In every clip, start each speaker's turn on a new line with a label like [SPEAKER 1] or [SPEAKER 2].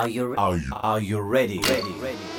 [SPEAKER 1] Are you are you are you? Ready, ready, ready.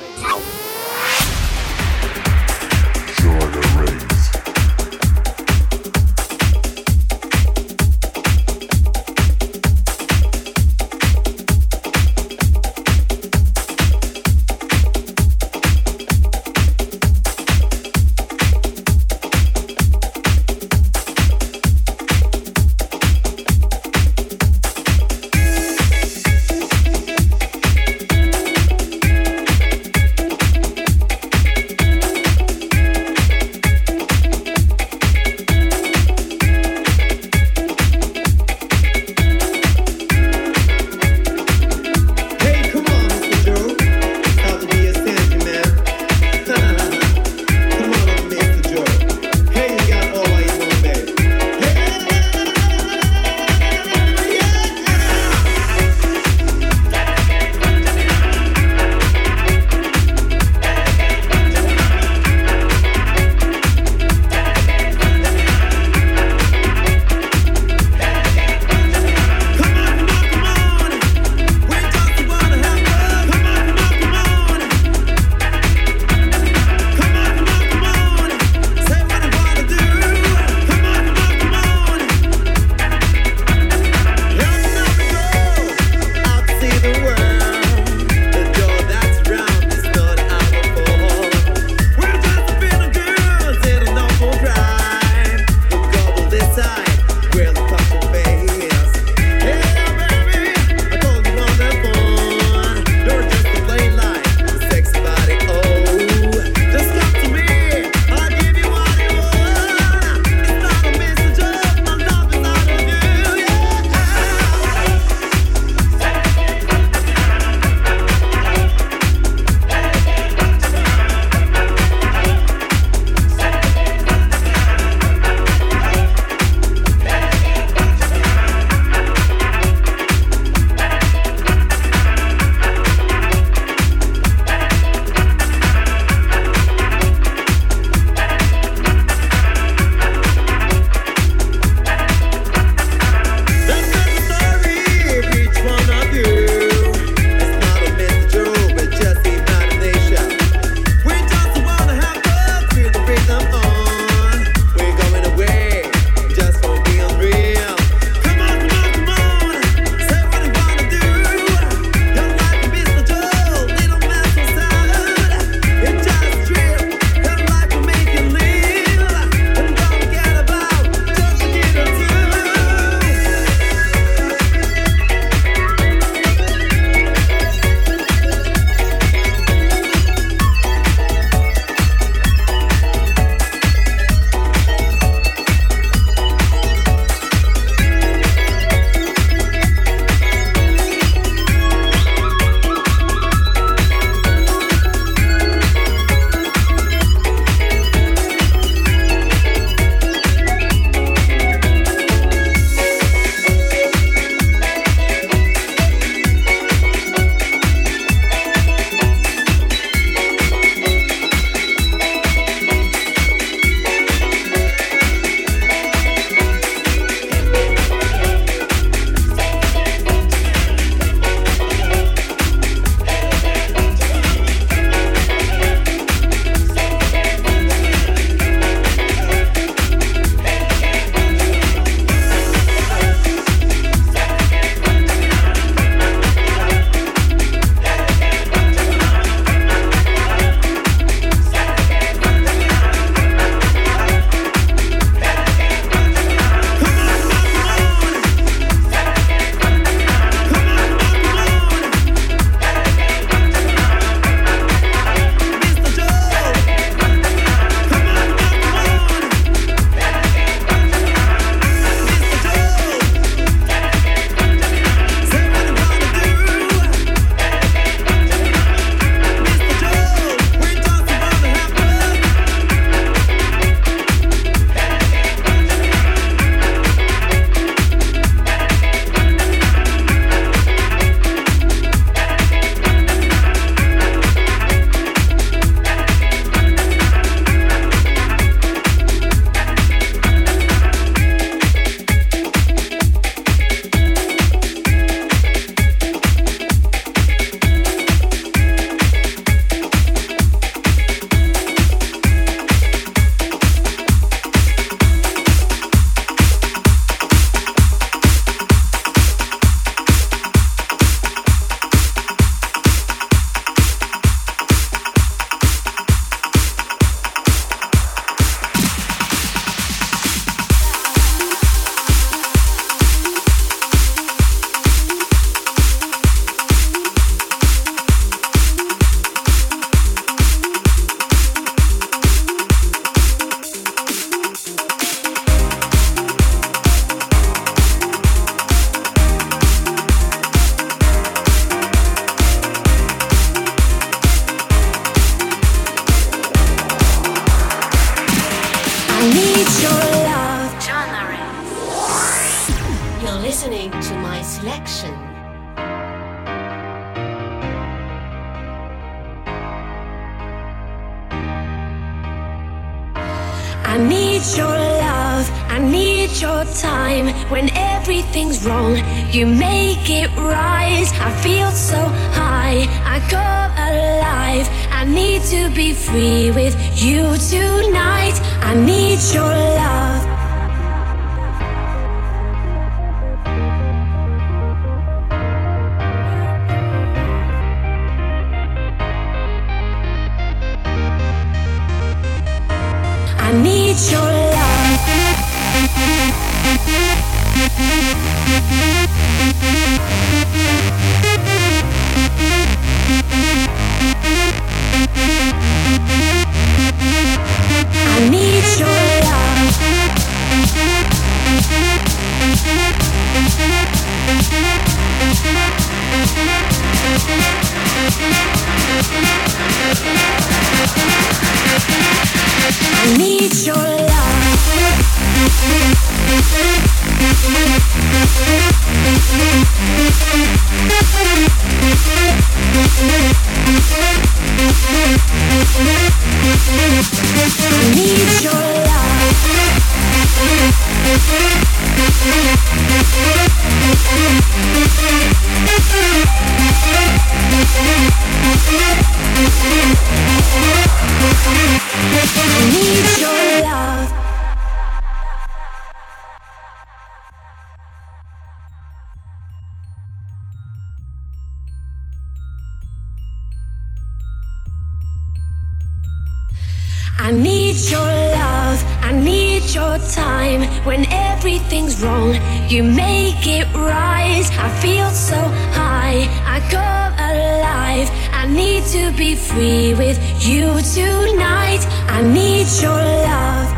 [SPEAKER 2] wrong, you make it right. I feel so high, I go alive. I need to be free with you tonight. I need your love.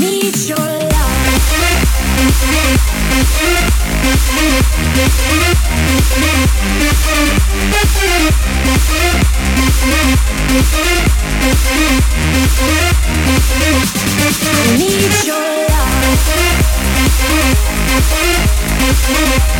[SPEAKER 2] need your love. need your love.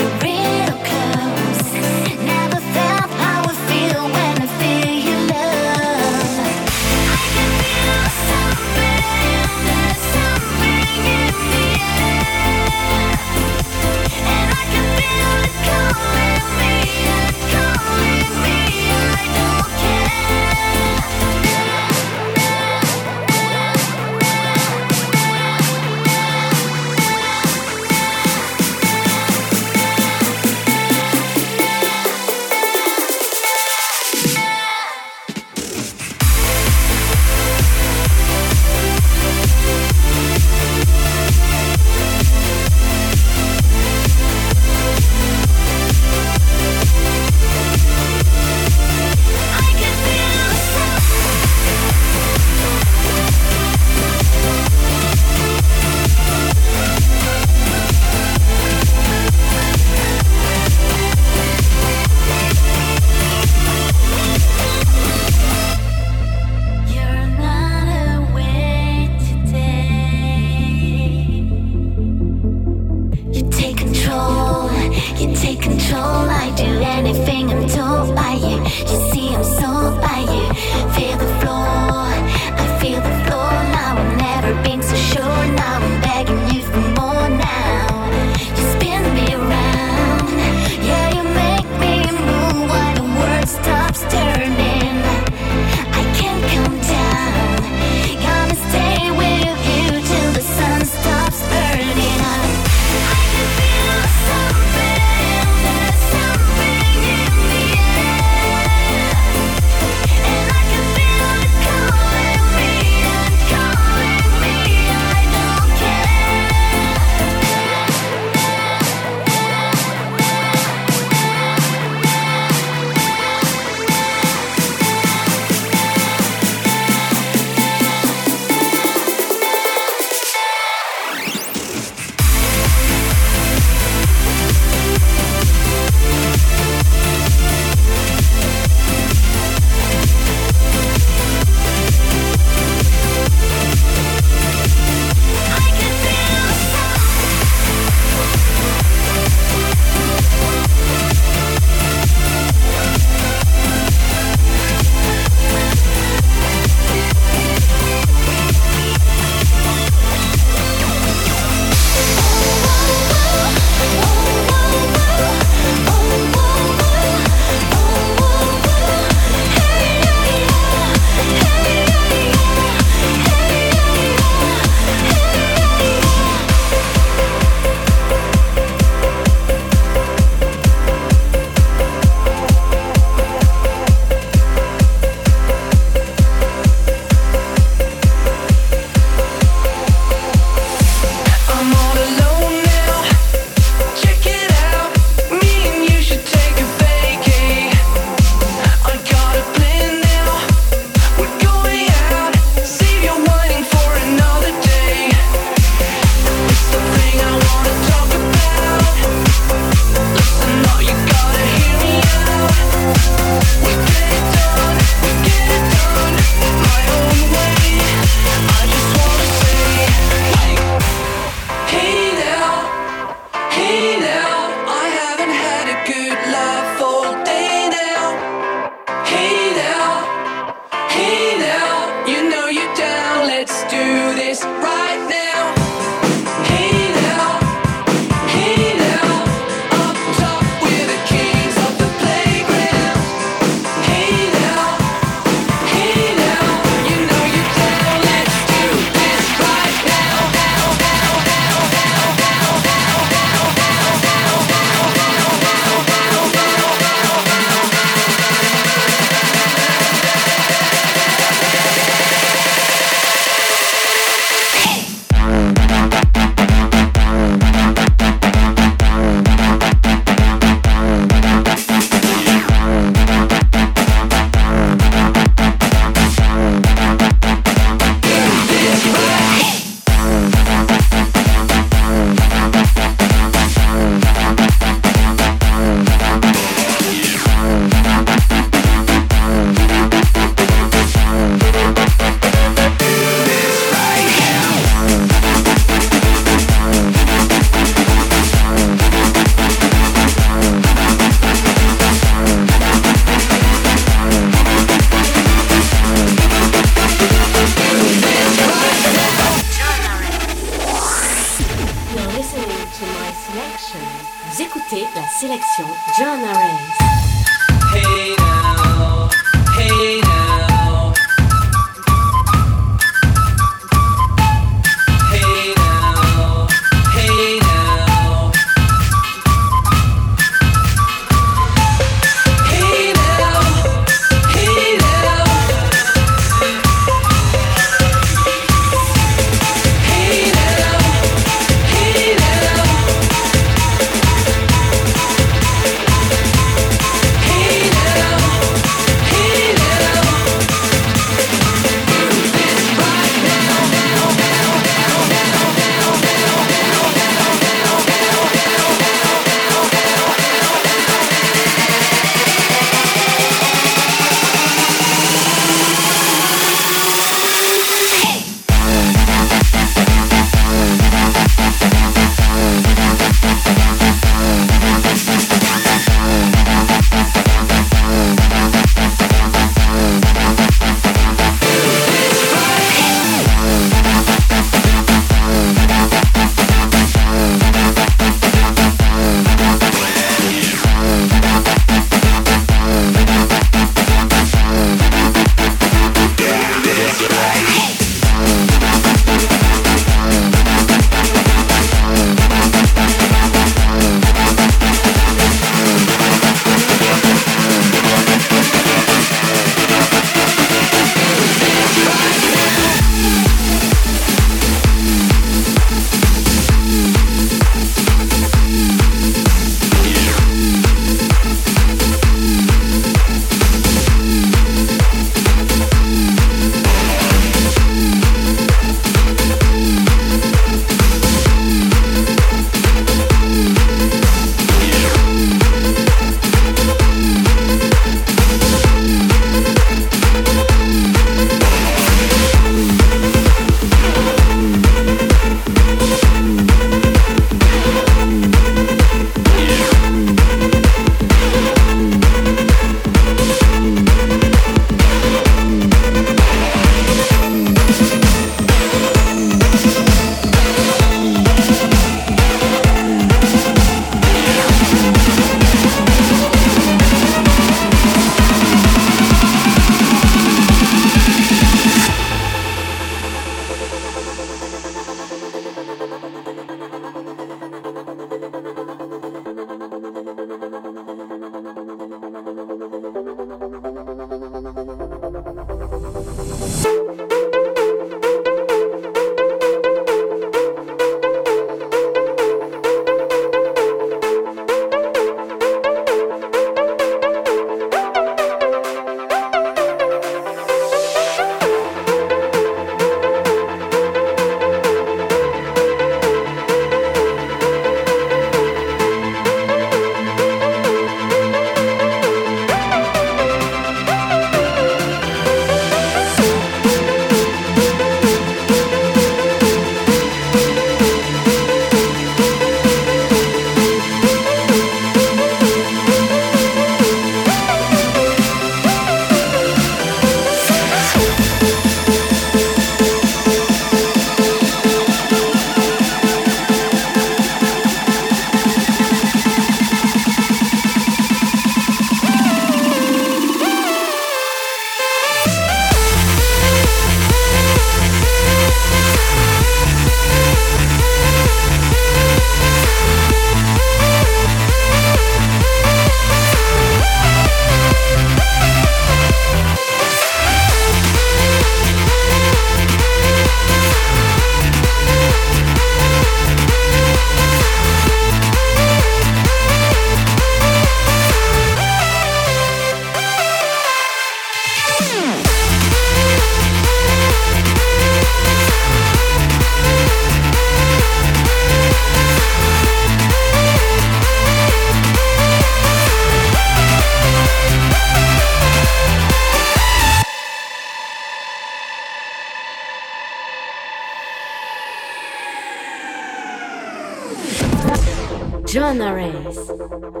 [SPEAKER 2] Joanna Rays.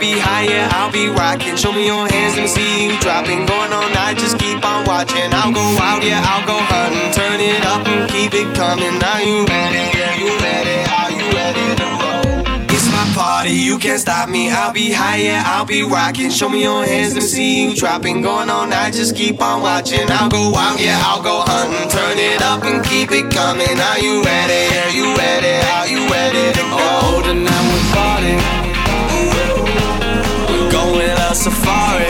[SPEAKER 2] Be
[SPEAKER 3] high, yeah, I'll be rocking. Show me your hands, me see you dropping. Going all night, just keep on watching. I'll go out, yeah, I'll go hunting. Turn it up and keep it coming. Are you ready? Yeah, you ready? Are you ready to roll? It's my party, you can't stop me. I'll be high, yeah, I'll be rocking. Show me your hands, me see you dropping. Going all night, just keep on watching. I'll go out, yeah, I'll go hunting. Turn it up and keep it coming. Are you ready? Are you ready? Are you ready to go? Oh, tonight we're party. Safari.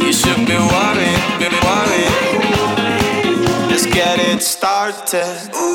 [SPEAKER 3] You should be worried, be worried. Let's get it started.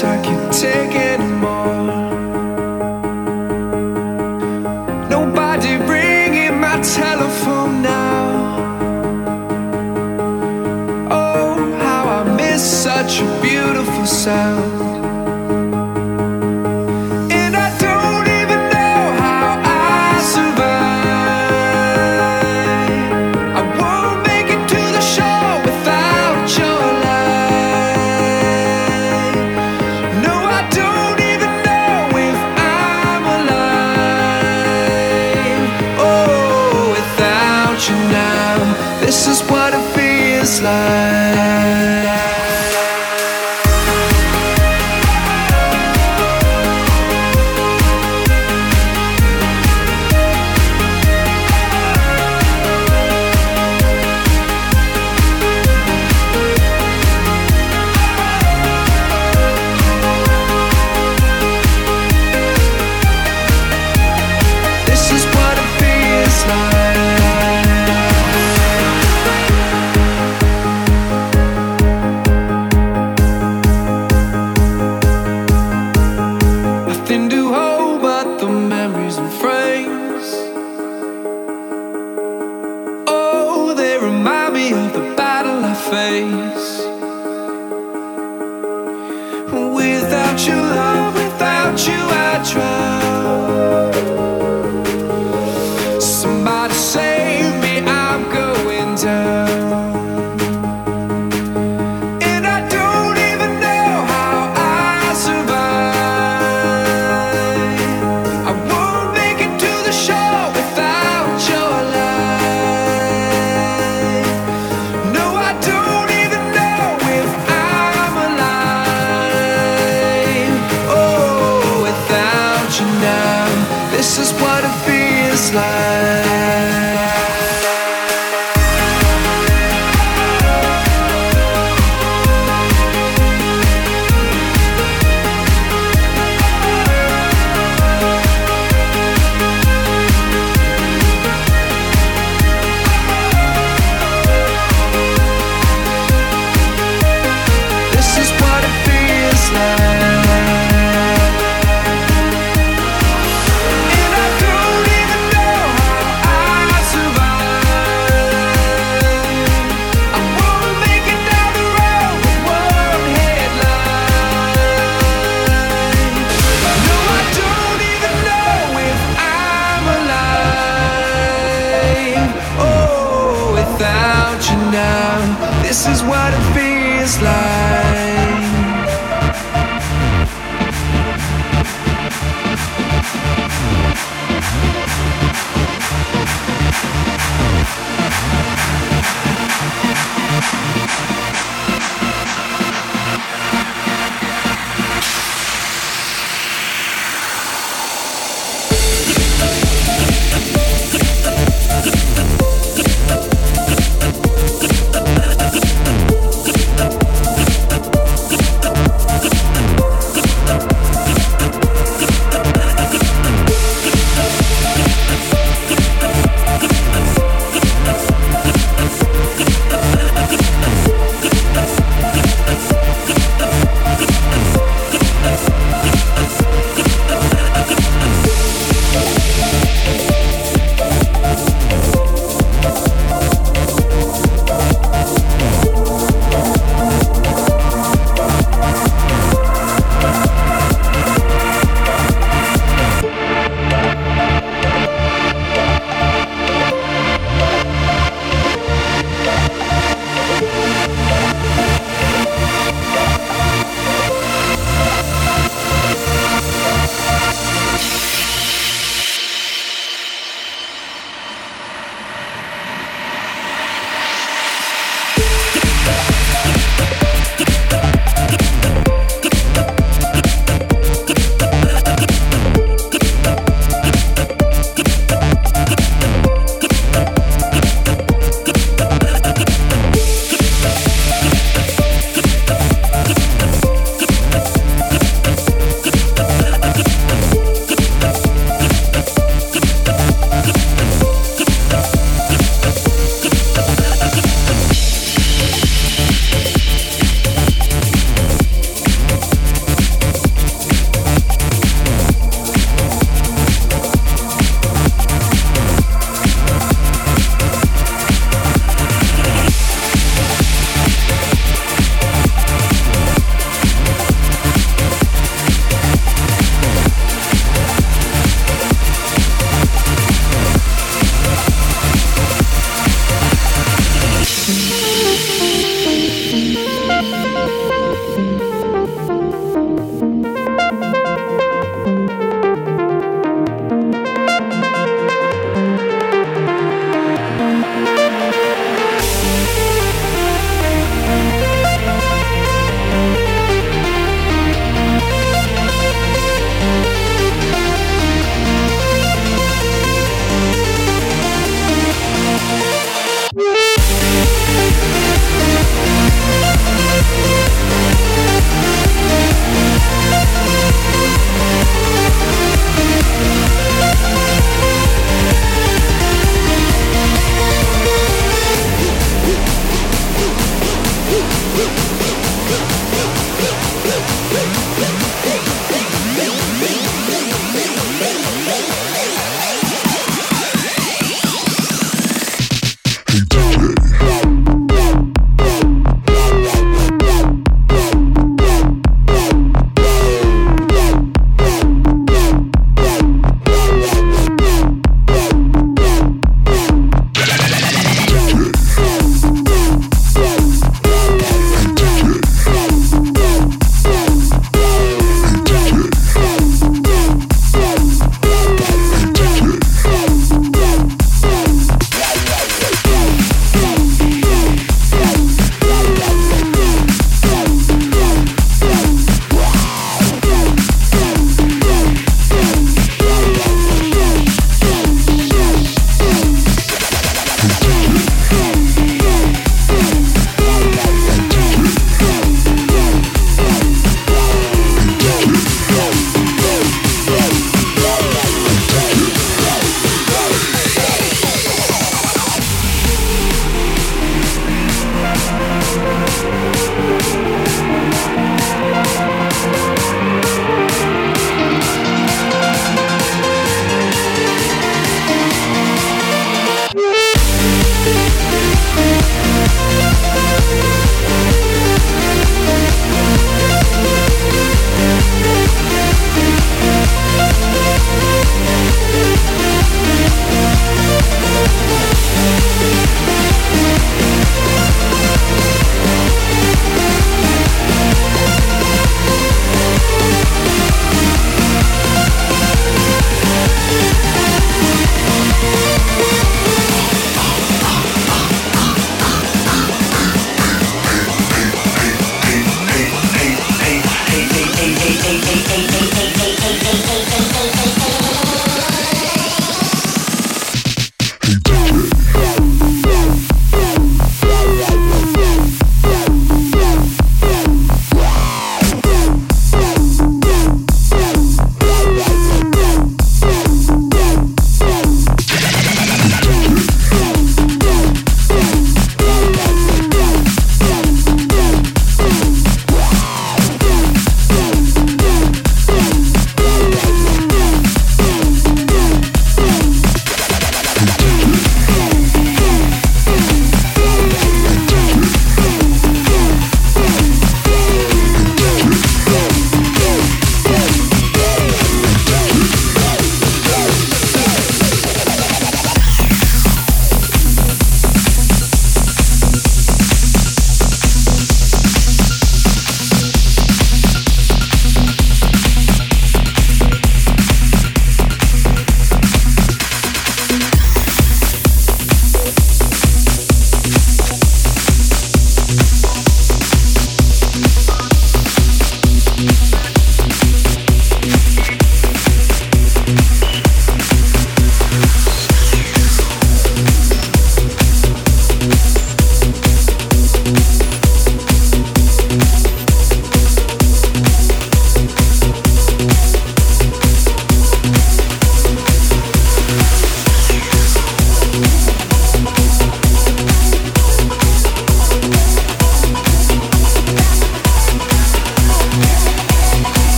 [SPEAKER 4] Silence